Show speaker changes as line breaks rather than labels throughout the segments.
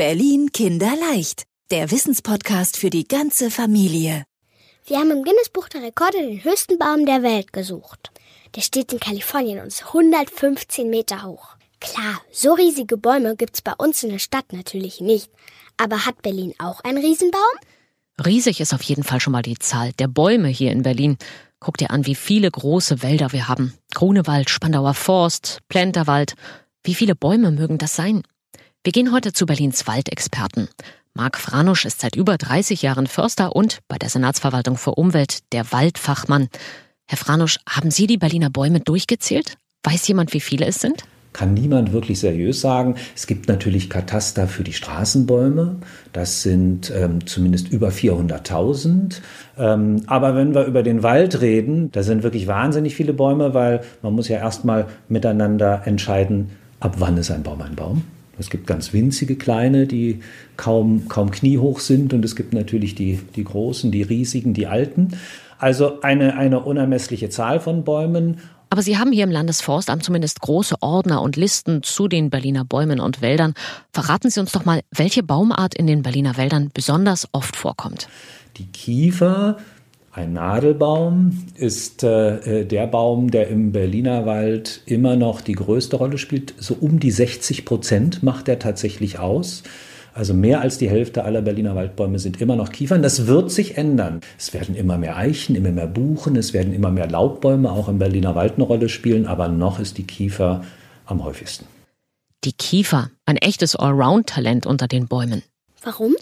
Berlin Kinderleicht, der Wissenspodcast für die ganze Familie.
Wir haben im Guinness-Buch der Rekorde den höchsten Baum der Welt gesucht. Der steht in Kalifornien und ist 115 Meter hoch. Klar, so riesige Bäume gibt's bei uns in der Stadt natürlich nicht. Aber hat Berlin auch einen Riesenbaum?
Riesig ist auf jeden Fall schon mal die Zahl der Bäume hier in Berlin. Guck dir an, wie viele große Wälder wir haben. Grunewald, Spandauer Forst, Plenterwald. Wie viele Bäume mögen das sein? Wir gehen heute zu Berlins Waldexperten. Marc Franusch ist seit über 30 Jahren Förster und bei der Senatsverwaltung für Umwelt der Waldfachmann. Herr Franusch, haben Sie die Berliner Bäume durchgezählt? Weiß jemand, wie viele es sind?
Kann niemand wirklich seriös sagen. Es gibt natürlich Kataster für die Straßenbäume. Das sind ähm, zumindest über 400.000. Ähm, aber wenn wir über den Wald reden, da sind wirklich wahnsinnig viele Bäume, weil man muss ja erstmal miteinander entscheiden, ab wann ist ein Baum ein Baum. Es gibt ganz winzige kleine, die kaum, kaum kniehoch sind und es gibt natürlich die, die großen, die riesigen, die alten. Also eine, eine unermessliche Zahl von Bäumen.
Aber Sie haben hier im Landesforstamt zumindest große Ordner und Listen zu den Berliner Bäumen und Wäldern. Verraten Sie uns doch mal, welche Baumart in den Berliner Wäldern besonders oft vorkommt.
Die Kiefer, ein Nadelbaum, ist äh, der Baum, der im Berliner Wald immer noch die größte Rolle spielt. So um die 60 Prozent macht er tatsächlich aus. Also mehr als die Hälfte aller Berliner Waldbäume sind immer noch Kiefern. Das wird sich ändern. Es werden immer mehr Eichen, immer mehr Buchen, es werden immer mehr Laubbäume auch im Berliner Wald eine Rolle spielen, aber noch ist die Kiefer am häufigsten.
Die Kiefer, ein echtes Allround-Talent unter den Bäumen.
Warum?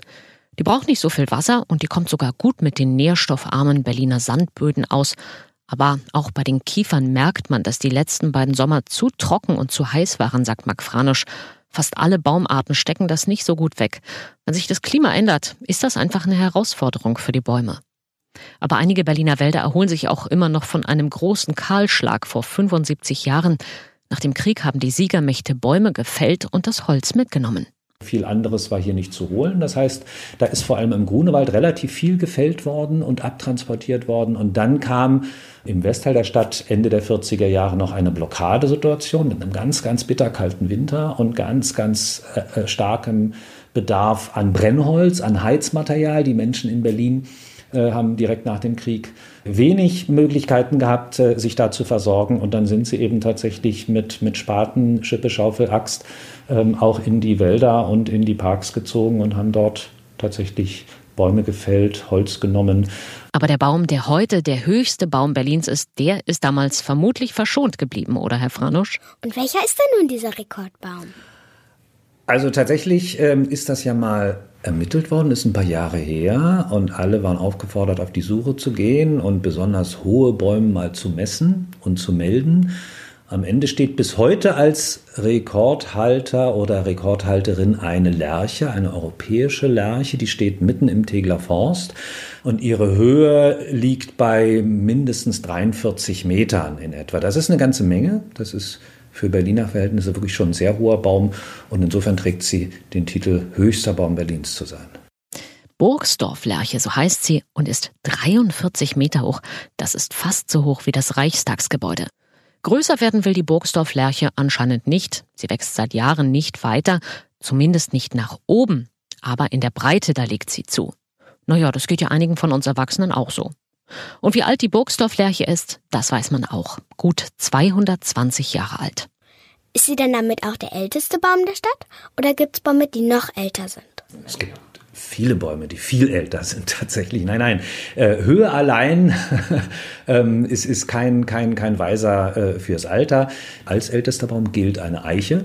Die braucht nicht so viel Wasser und die kommt sogar gut mit den nährstoffarmen Berliner Sandböden aus. Aber auch bei den Kiefern merkt man, dass die letzten beiden Sommer zu trocken und zu heiß waren, sagt Marc Franisch. Fast alle Baumarten stecken das nicht so gut weg. Wenn sich das Klima ändert, ist das einfach eine Herausforderung für die Bäume. Aber einige Berliner Wälder erholen sich auch immer noch von einem großen Kahlschlag vor 75 Jahren. Nach dem Krieg haben die Siegermächte Bäume gefällt und das Holz mitgenommen.
Viel anderes war hier nicht zu holen. Das heißt, da ist vor allem im Grunewald relativ viel gefällt worden und abtransportiert worden. Und dann kam im Westteil der Stadt Ende der 40er Jahre noch eine Blockadesituation mit einem ganz, ganz bitterkalten Winter und ganz, ganz äh, äh starkem Bedarf an Brennholz, an Heizmaterial. Die Menschen in Berlin äh, haben direkt nach dem Krieg wenig Möglichkeiten gehabt, äh, sich da zu versorgen. Und dann sind sie eben tatsächlich mit, mit Spaten, Schippe, Schaufel, Axt auch in die Wälder und in die Parks gezogen und haben dort tatsächlich Bäume gefällt, Holz genommen.
Aber der Baum, der heute der höchste Baum Berlins ist, der ist damals vermutlich verschont geblieben, oder Herr Franusch?
Und welcher ist denn nun dieser Rekordbaum?
Also tatsächlich ähm, ist das ja mal ermittelt worden, ist ein paar Jahre her und alle waren aufgefordert, auf die Suche zu gehen und besonders hohe Bäume mal zu messen und zu melden. Am Ende steht bis heute als Rekordhalter oder Rekordhalterin eine Lerche, eine europäische Lerche, die steht mitten im Tegler Forst und ihre Höhe liegt bei mindestens 43 Metern in etwa. Das ist eine ganze Menge. Das ist für Berliner Verhältnisse wirklich schon ein sehr hoher Baum und insofern trägt sie den Titel höchster Baum Berlins zu sein.
Burgsdorf-Lerche, so heißt sie, und ist 43 Meter hoch. Das ist fast so hoch wie das Reichstagsgebäude. Größer werden will die Burgsdorf-Lerche anscheinend nicht. Sie wächst seit Jahren nicht weiter, zumindest nicht nach oben. Aber in der Breite, da legt sie zu. Naja, das geht ja einigen von uns Erwachsenen auch so. Und wie alt die Burgsdorf-Lerche ist, das weiß man auch. Gut 220 Jahre alt.
Ist sie denn damit auch der älteste Baum der Stadt? Oder gibt es Bäume, die noch älter sind?
Es gibt viele Bäume, die viel älter sind tatsächlich. Nein, nein. Äh, Höhe allein ähm, ist, ist kein, kein, kein Weiser äh, fürs Alter. Als ältester Baum gilt eine Eiche.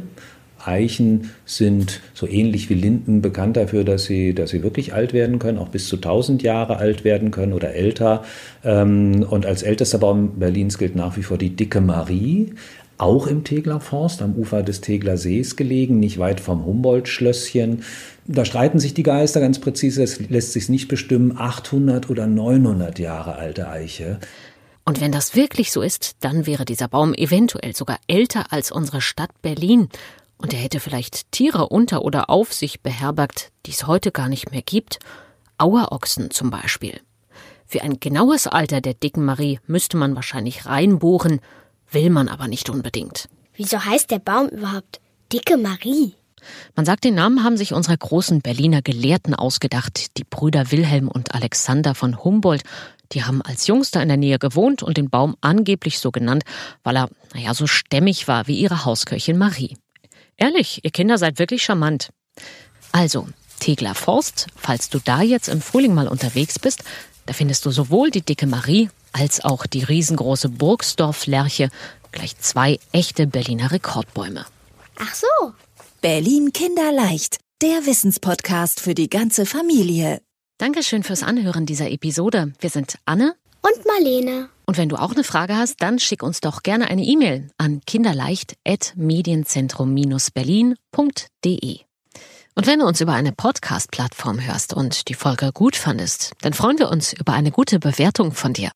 Eichen sind so ähnlich wie Linden bekannt dafür, dass sie, dass sie wirklich alt werden können, auch bis zu 1000 Jahre alt werden können oder älter. Ähm, und als ältester Baum Berlins gilt nach wie vor die Dicke Marie, auch im Tegler Forst, am Ufer des Tegler Sees gelegen, nicht weit vom Humboldt-Schlösschen. Da streiten sich die Geister ganz präzise, es lässt sich nicht bestimmen, 800 oder 900 Jahre alte Eiche.
Und wenn das wirklich so ist, dann wäre dieser Baum eventuell sogar älter als unsere Stadt Berlin und er hätte vielleicht Tiere unter oder auf sich beherbergt, die es heute gar nicht mehr gibt. Auerochsen zum Beispiel. Für ein genaues Alter der dicken Marie müsste man wahrscheinlich reinbohren, will man aber nicht unbedingt.
Wieso heißt der Baum überhaupt Dicke Marie?
Man sagt, den Namen haben sich unsere großen Berliner Gelehrten ausgedacht, die Brüder Wilhelm und Alexander von Humboldt. Die haben als Jungster in der Nähe gewohnt und den Baum angeblich so genannt, weil er, naja, so stämmig war wie ihre Hausköchin Marie. Ehrlich, ihr Kinder seid wirklich charmant. Also, Tegler Forst, falls du da jetzt im Frühling mal unterwegs bist, da findest du sowohl die dicke Marie als auch die riesengroße Burgsdorf-Lerche, gleich zwei echte Berliner Rekordbäume.
Ach so.
Berlin Kinderleicht, der Wissenspodcast für die ganze Familie.
Dankeschön fürs Anhören dieser Episode. Wir sind Anne
Und Marlene.
und wenn du auch eine Frage hast, dann schick uns doch gerne eine E-Mail an kinderleicht.medienzentrum-berlin.de. Und wenn du uns über eine Podcast-Plattform hörst und die Folge gut fandest, dann freuen wir uns über eine gute Bewertung von dir.